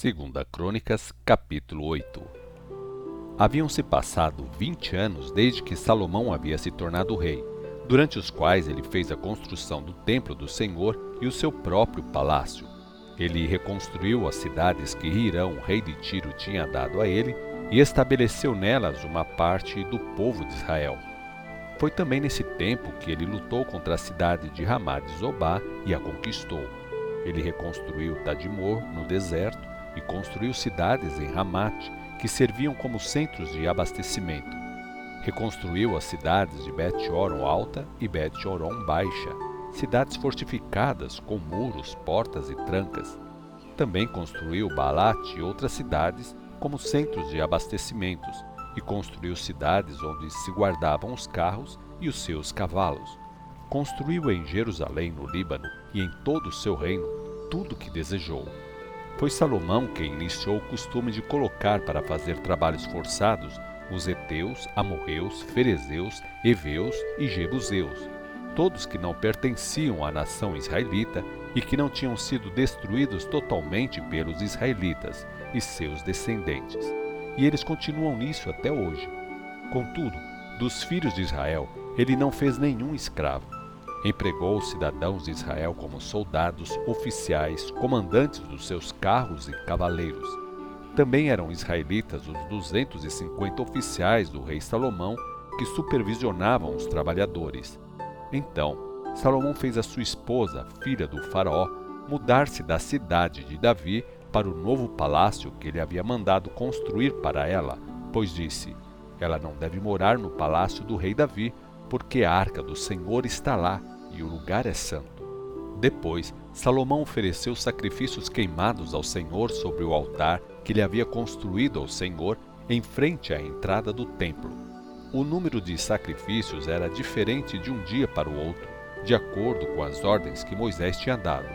Segunda Crônicas, capítulo 8 Haviam-se passado vinte anos desde que Salomão havia se tornado rei, durante os quais ele fez a construção do templo do Senhor e o seu próprio palácio. Ele reconstruiu as cidades que Hirão, rei de Tiro, tinha dado a ele e estabeleceu nelas uma parte do povo de Israel. Foi também nesse tempo que ele lutou contra a cidade de Ramá de Zobá e a conquistou. Ele reconstruiu Tadmor no deserto e construiu cidades em Ramate, que serviam como centros de abastecimento. Reconstruiu as cidades de Bet-Oron Alta e Bet-Oron Baixa, cidades fortificadas com muros, portas e trancas. Também construiu Baalat e outras cidades como centros de abastecimentos, e construiu cidades onde se guardavam os carros e os seus cavalos. Construiu em Jerusalém, no Líbano, e em todo o seu reino, tudo o que desejou. Foi Salomão quem iniciou o costume de colocar para fazer trabalhos forçados os heteus, amorreus, ferezeus, heveus e jebuseus, todos que não pertenciam à nação israelita e que não tinham sido destruídos totalmente pelos israelitas e seus descendentes. E eles continuam nisso até hoje. Contudo, dos filhos de Israel, ele não fez nenhum escravo Empregou os cidadãos de Israel como soldados, oficiais, comandantes dos seus carros e cavaleiros. Também eram israelitas os 250 oficiais do rei Salomão que supervisionavam os trabalhadores. Então, Salomão fez a sua esposa, filha do faraó, mudar-se da cidade de Davi para o novo palácio que ele havia mandado construir para ela, pois disse: Ela não deve morar no palácio do rei Davi, porque a arca do Senhor está lá e o lugar é santo. Depois, Salomão ofereceu sacrifícios queimados ao Senhor sobre o altar que ele havia construído ao Senhor em frente à entrada do templo. O número de sacrifícios era diferente de um dia para o outro, de acordo com as ordens que Moisés tinha dado.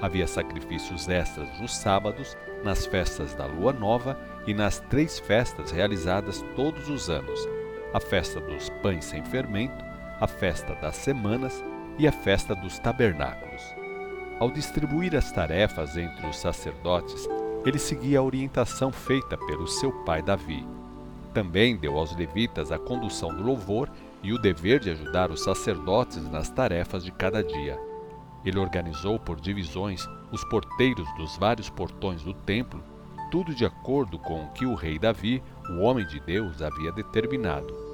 Havia sacrifícios extras nos sábados, nas festas da lua nova e nas três festas realizadas todos os anos: a festa dos pães sem fermento, a festa das semanas e a festa dos tabernáculos. Ao distribuir as tarefas entre os sacerdotes, ele seguia a orientação feita pelo seu pai Davi. Também deu aos levitas a condução do louvor e o dever de ajudar os sacerdotes nas tarefas de cada dia. Ele organizou por divisões os porteiros dos vários portões do templo, tudo de acordo com o que o rei Davi, o homem de Deus, havia determinado.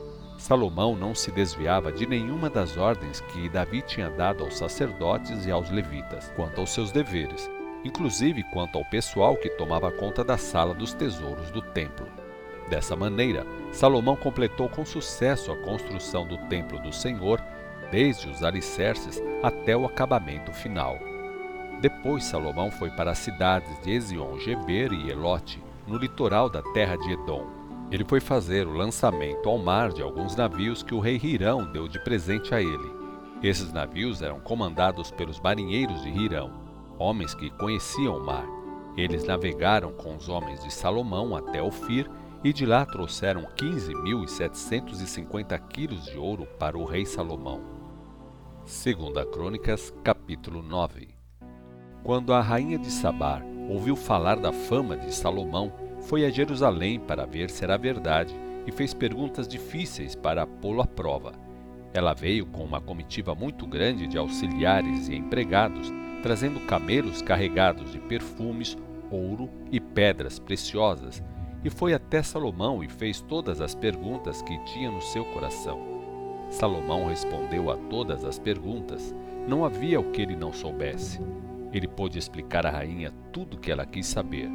Salomão não se desviava de nenhuma das ordens que Davi tinha dado aos sacerdotes e aos levitas, quanto aos seus deveres, inclusive quanto ao pessoal que tomava conta da sala dos tesouros do templo. Dessa maneira, Salomão completou com sucesso a construção do templo do Senhor, desde os alicerces até o acabamento final. Depois Salomão foi para as cidades de Ezion-Geber e Elote, no litoral da terra de Edom ele foi fazer o lançamento ao mar de alguns navios que o rei Hirão deu de presente a ele. Esses navios eram comandados pelos marinheiros de Hirão, homens que conheciam o mar. Eles navegaram com os homens de Salomão até Ofir e de lá trouxeram 15.750 quilos de ouro para o rei Salomão. Segunda Crônicas, capítulo 9 Quando a rainha de Sabar ouviu falar da fama de Salomão, foi a Jerusalém para ver se era verdade e fez perguntas difíceis para pô-lo à prova. Ela veio com uma comitiva muito grande de auxiliares e empregados, trazendo camelos carregados de perfumes, ouro e pedras preciosas, e foi até Salomão e fez todas as perguntas que tinha no seu coração. Salomão respondeu a todas as perguntas, não havia o que ele não soubesse. Ele pôde explicar à rainha tudo o que ela quis saber.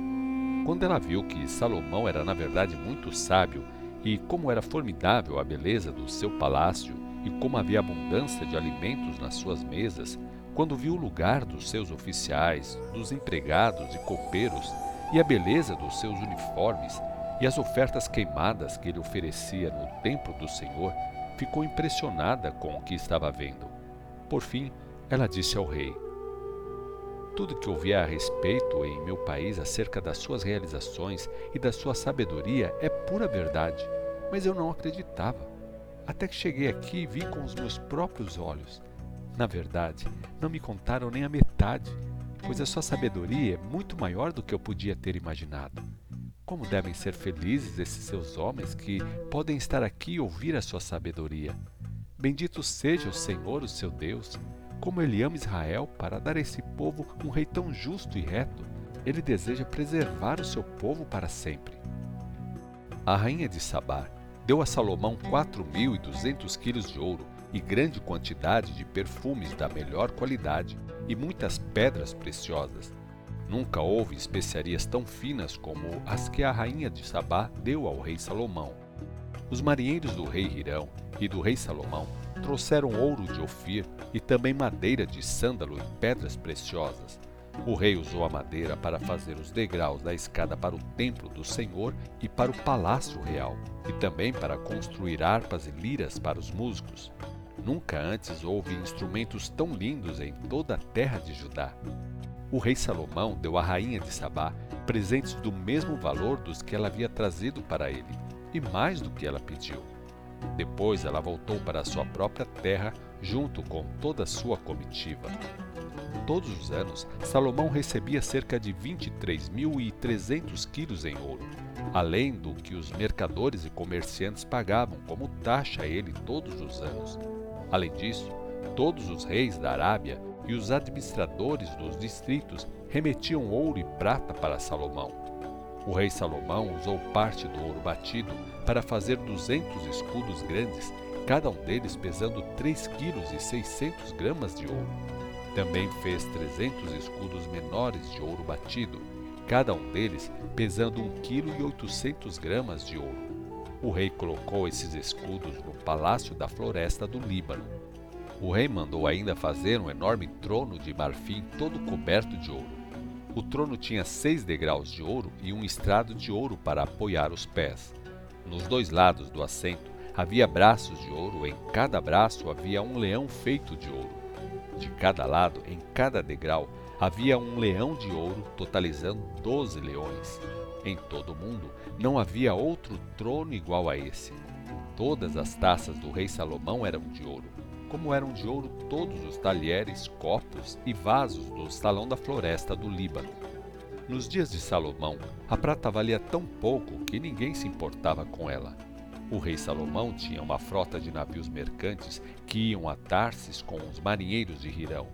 Quando ela viu que Salomão era na verdade muito sábio e como era formidável a beleza do seu palácio e como havia abundância de alimentos nas suas mesas, quando viu o lugar dos seus oficiais, dos empregados e copeiros e a beleza dos seus uniformes e as ofertas queimadas que ele oferecia no templo do Senhor, ficou impressionada com o que estava vendo. Por fim, ela disse ao rei: tudo que ouvia a respeito em meu país acerca das suas realizações e da sua sabedoria é pura verdade, mas eu não acreditava. Até que cheguei aqui e vi com os meus próprios olhos. Na verdade, não me contaram nem a metade. pois a sua sabedoria é muito maior do que eu podia ter imaginado. Como devem ser felizes esses seus homens que podem estar aqui e ouvir a sua sabedoria. Bendito seja o Senhor, o seu Deus, como ele ama Israel para dar a esse povo um rei tão justo e reto. Ele deseja preservar o seu povo para sempre. A rainha de Sabá deu a Salomão quatro mil e duzentos quilos de ouro e grande quantidade de perfumes da melhor qualidade e muitas pedras preciosas. Nunca houve especiarias tão finas como as que a rainha de Sabá deu ao rei Salomão. Os marinheiros do rei Hirão e do rei Salomão trouxeram ouro de Ofir e também madeira de sândalo e pedras preciosas. O rei usou a madeira para fazer os degraus da escada para o templo do Senhor e para o palácio real, e também para construir harpas e liras para os músicos. Nunca antes houve instrumentos tão lindos em toda a terra de Judá. O rei Salomão deu à rainha de Sabá presentes do mesmo valor dos que ela havia trazido para ele, e mais do que ela pediu. Depois ela voltou para sua própria terra, junto com toda a sua comitiva. Todos os anos, Salomão recebia cerca de 23.300 quilos em ouro, além do que os mercadores e comerciantes pagavam como taxa a ele todos os anos. Além disso, todos os reis da Arábia e os administradores dos distritos remetiam ouro e prata para Salomão. O rei Salomão usou parte do ouro batido para fazer 200 escudos grandes, cada um deles pesando 3 quilos e 600 gramas de ouro. Também fez 300 escudos menores de ouro batido, cada um deles pesando 1 quilo e 800 gramas de ouro. O rei colocou esses escudos no palácio da floresta do Líbano. O rei mandou ainda fazer um enorme trono de marfim todo coberto de ouro. O trono tinha seis degraus de ouro e um estrado de ouro para apoiar os pés. Nos dois lados do assento havia braços de ouro, em cada braço havia um leão feito de ouro. De cada lado, em cada degrau, havia um leão de ouro, totalizando doze leões. Em todo o mundo não havia outro trono igual a esse. Todas as taças do rei Salomão eram de ouro, como eram de ouro todos os talheres, copos e vasos do salão da floresta do Líbano. Nos dias de Salomão, a prata valia tão pouco que ninguém se importava com ela. O rei Salomão tinha uma frota de navios mercantes que iam a Tarsis com os marinheiros de Hirão.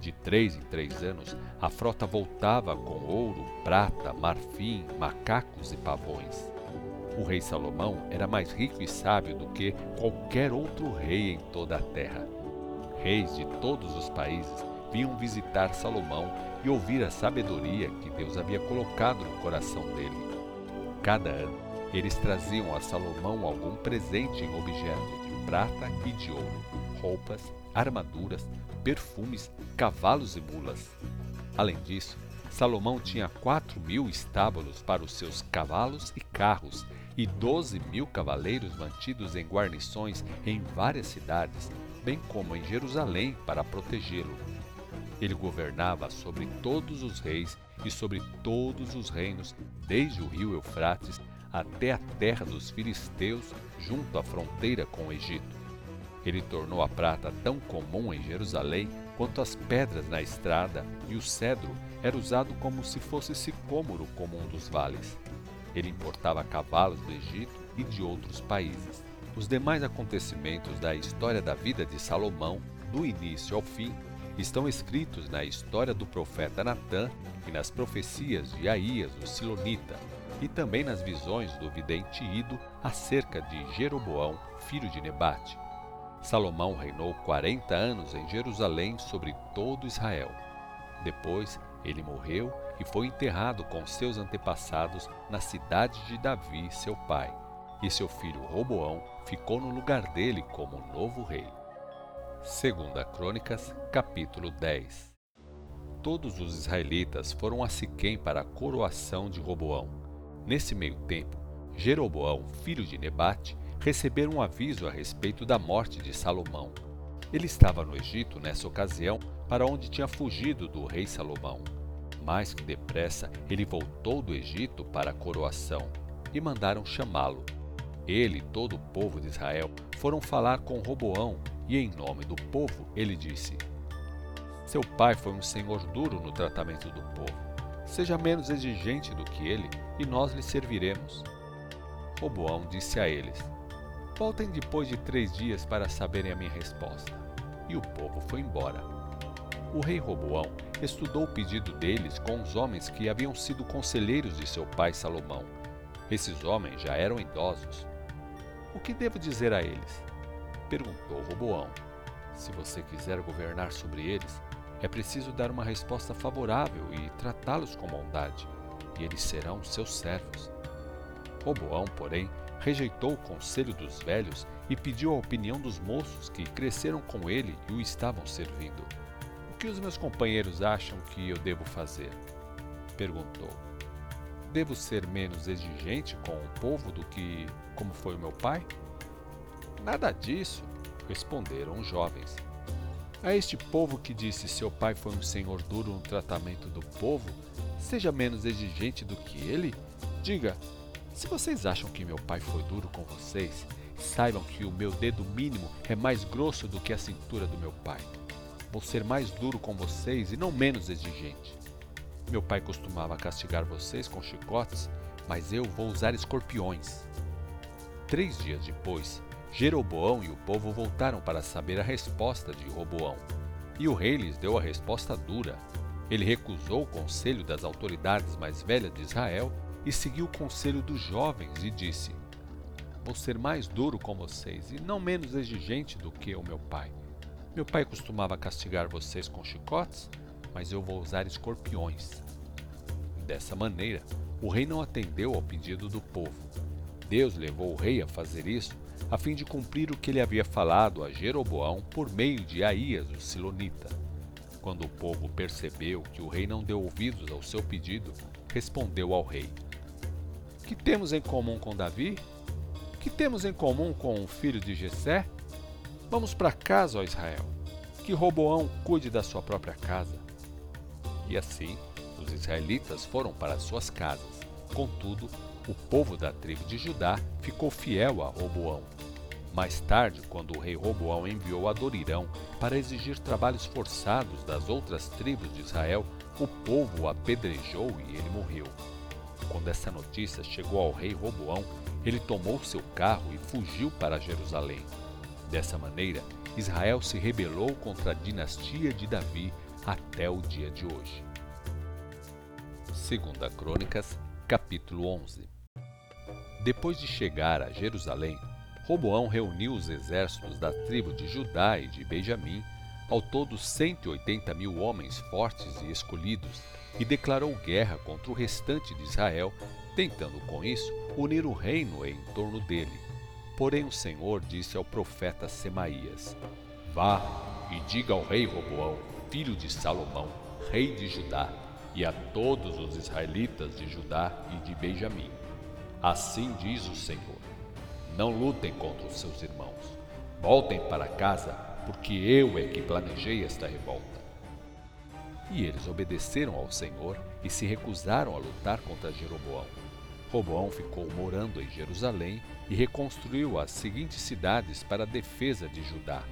De três em três anos, a frota voltava com ouro, prata, marfim, macacos e pavões. O rei Salomão era mais rico e sábio do que qualquer outro rei em toda a terra. Reis de todos os países vinham visitar Salomão e ouvir a sabedoria que Deus havia colocado no coração dele. Cada ano, eles traziam a Salomão algum presente em objetos de prata e de ouro, roupas, armaduras, perfumes, cavalos e mulas. Além disso, Salomão tinha quatro mil estábulos para os seus cavalos e carros e doze mil cavaleiros mantidos em guarnições em várias cidades, bem como em Jerusalém para protegê-lo. Ele governava sobre todos os reis e sobre todos os reinos, desde o rio Eufrates até a terra dos filisteus, junto à fronteira com o Egito. Ele tornou a prata tão comum em Jerusalém quanto as pedras na estrada, e o cedro era usado como se fosse sicômoro comum dos vales. Ele importava cavalos do Egito e de outros países. Os demais acontecimentos da história da vida de Salomão, do início ao fim, estão escritos na história do profeta Natã e nas profecias de Aías, o Silonita, e também nas visões do vidente Ido acerca de Jeroboão, filho de Nebate. Salomão reinou 40 anos em Jerusalém sobre todo Israel. Depois, ele morreu e foi enterrado com seus antepassados na cidade de Davi, seu pai. E seu filho Roboão ficou no lugar dele como novo rei. Segunda Crônicas, capítulo 10. Todos os israelitas foram a Siquém para a coroação de Roboão. Nesse meio tempo, Jeroboão, filho de Nebate, receberam um aviso a respeito da morte de Salomão. Ele estava no Egito nessa ocasião, para onde tinha fugido do rei Salomão. Mais que depressa, ele voltou do Egito para a coroação e mandaram chamá-lo. Ele e todo o povo de Israel foram falar com Roboão e, em nome do povo, ele disse: Seu pai foi um senhor duro no tratamento do povo. Seja menos exigente do que ele, e nós lhe serviremos. Roboão disse a eles: Voltem depois de três dias para saberem a minha resposta. E o povo foi embora. O rei Roboão estudou o pedido deles com os homens que haviam sido conselheiros de seu pai Salomão. Esses homens já eram idosos. O que devo dizer a eles? Perguntou Roboão. Se você quiser governar sobre eles, é preciso dar uma resposta favorável e tratá-los com bondade, e eles serão seus servos. Roboão, porém, rejeitou o conselho dos velhos e pediu a opinião dos moços que cresceram com ele e o estavam servindo. Que os meus companheiros acham que eu devo fazer? perguntou. Devo ser menos exigente com o povo do que como foi o meu pai? Nada disso, responderam os jovens. A este povo que disse seu pai foi um senhor duro no tratamento do povo, seja menos exigente do que ele? Diga, se vocês acham que meu pai foi duro com vocês, saibam que o meu dedo mínimo é mais grosso do que a cintura do meu pai. Vou ser mais duro com vocês e não menos exigente. Meu pai costumava castigar vocês com chicotes, mas eu vou usar escorpiões. Três dias depois, Jeroboão e o povo voltaram para saber a resposta de Roboão. E o rei lhes deu a resposta dura. Ele recusou o conselho das autoridades mais velhas de Israel e seguiu o conselho dos jovens e disse: Vou ser mais duro com vocês e não menos exigente do que o meu pai. Meu pai costumava castigar vocês com chicotes, mas eu vou usar escorpiões. Dessa maneira, o rei não atendeu ao pedido do povo. Deus levou o rei a fazer isso a fim de cumprir o que ele havia falado a Jeroboão por meio de Aías, o Silonita. Quando o povo percebeu que o rei não deu ouvidos ao seu pedido, respondeu ao rei: que temos em comum com Davi? Que temos em comum com o filho de Jessé? Vamos para casa, ó Israel. Que Roboão cuide da sua própria casa. E assim, os israelitas foram para suas casas. Contudo, o povo da tribo de Judá ficou fiel a Roboão. Mais tarde, quando o rei Roboão enviou Adorirão para exigir trabalhos forçados das outras tribos de Israel, o povo o apedrejou e ele morreu. Quando essa notícia chegou ao rei Roboão, ele tomou seu carro e fugiu para Jerusalém. Dessa maneira, Israel se rebelou contra a dinastia de Davi até o dia de hoje. Segunda Crônicas, capítulo 11. Depois de chegar a Jerusalém, Roboão reuniu os exércitos da tribo de Judá e de Benjamim, ao todo 180 mil homens fortes e escolhidos, e declarou guerra contra o restante de Israel, tentando com isso unir o reino em torno dele. Porém o Senhor disse ao profeta Semaías: Vá e diga ao rei Roboão, filho de Salomão, rei de Judá, e a todos os israelitas de Judá e de Benjamim. Assim diz o Senhor: Não lutem contra os seus irmãos. Voltem para casa, porque eu é que planejei esta revolta. E eles obedeceram ao Senhor e se recusaram a lutar contra Jeroboão. Roboão ficou morando em Jerusalém e reconstruiu as seguintes cidades para a defesa de Judá: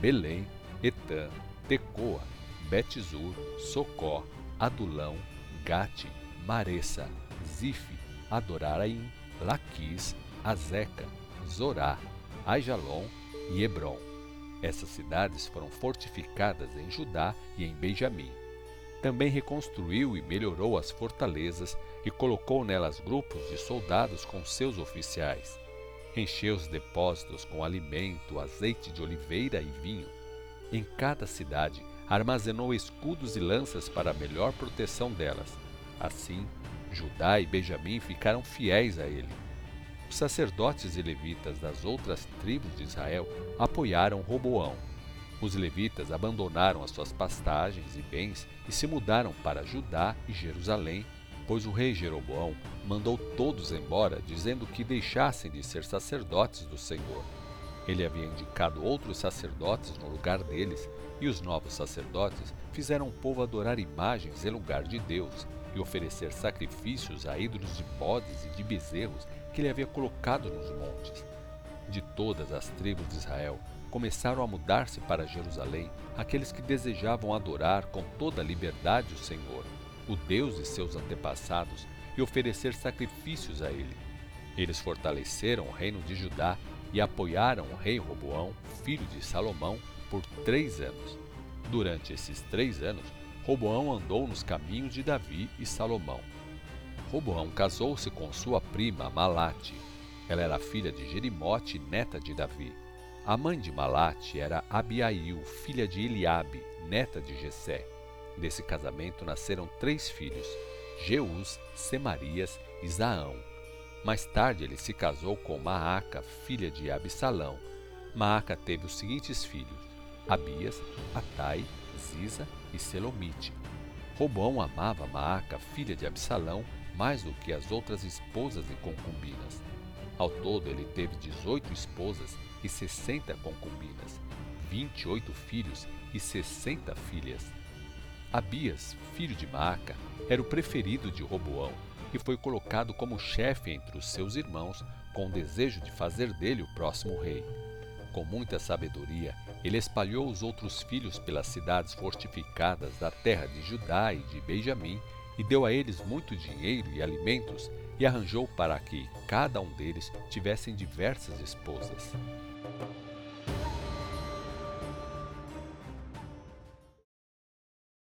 Belém, Etã, Tecoa, Betzur, Socó, Adulão, Gate, Maressa, Zife, Adoraraim, Laquis, Azeca, Zorá, Aijalon e Hebron. Essas cidades foram fortificadas em Judá e em Benjamim. Também reconstruiu e melhorou as fortalezas e colocou nelas grupos de soldados com seus oficiais. Encheu os depósitos com alimento, azeite de oliveira e vinho. Em cada cidade armazenou escudos e lanças para melhor proteção delas. Assim, Judá e Benjamim ficaram fiéis a ele. Os sacerdotes e levitas das outras tribos de Israel apoiaram Roboão. Os levitas abandonaram as suas pastagens e bens e se mudaram para Judá e Jerusalém, pois o rei Jeroboão mandou todos embora, dizendo que deixassem de ser sacerdotes do Senhor. Ele havia indicado outros sacerdotes no lugar deles, e os novos sacerdotes fizeram o povo adorar imagens em lugar de Deus e oferecer sacrifícios a ídolos de bodes e de bezerros que ele havia colocado nos montes. De todas as tribos de Israel, começaram a mudar-se para Jerusalém aqueles que desejavam adorar com toda a liberdade o Senhor, o Deus de seus antepassados, e oferecer sacrifícios a ele. Eles fortaleceram o reino de Judá e apoiaram o rei Roboão, filho de Salomão, por três anos. Durante esses três anos, Roboão andou nos caminhos de Davi e Salomão. Roboão casou-se com sua prima Malate. Ela era filha de Jerimote, neta de Davi. A mãe de Malate era Abiail, filha de Eliabe, neta de Jessé. Desse casamento nasceram três filhos, Jeus, Semarias e Zaão. Mais tarde ele se casou com Maaca, filha de Absalão. Maaca teve os seguintes filhos: Abias, Atai, Ziza e Selomite. Roboão amava Maaca, filha de Absalão, mais do que as outras esposas e concubinas. Ao todo, ele teve 18 esposas e 60 concubinas, 28 filhos e 60 filhas. Abias, filho de Maaca, era o preferido de Roboão e foi colocado como chefe entre os seus irmãos com o desejo de fazer dele o próximo rei. Com muita sabedoria, ele espalhou os outros filhos pelas cidades fortificadas da terra de Judá e de Benjamim e deu a eles muito dinheiro e alimentos e arranjou para que cada um deles tivessem diversas esposas.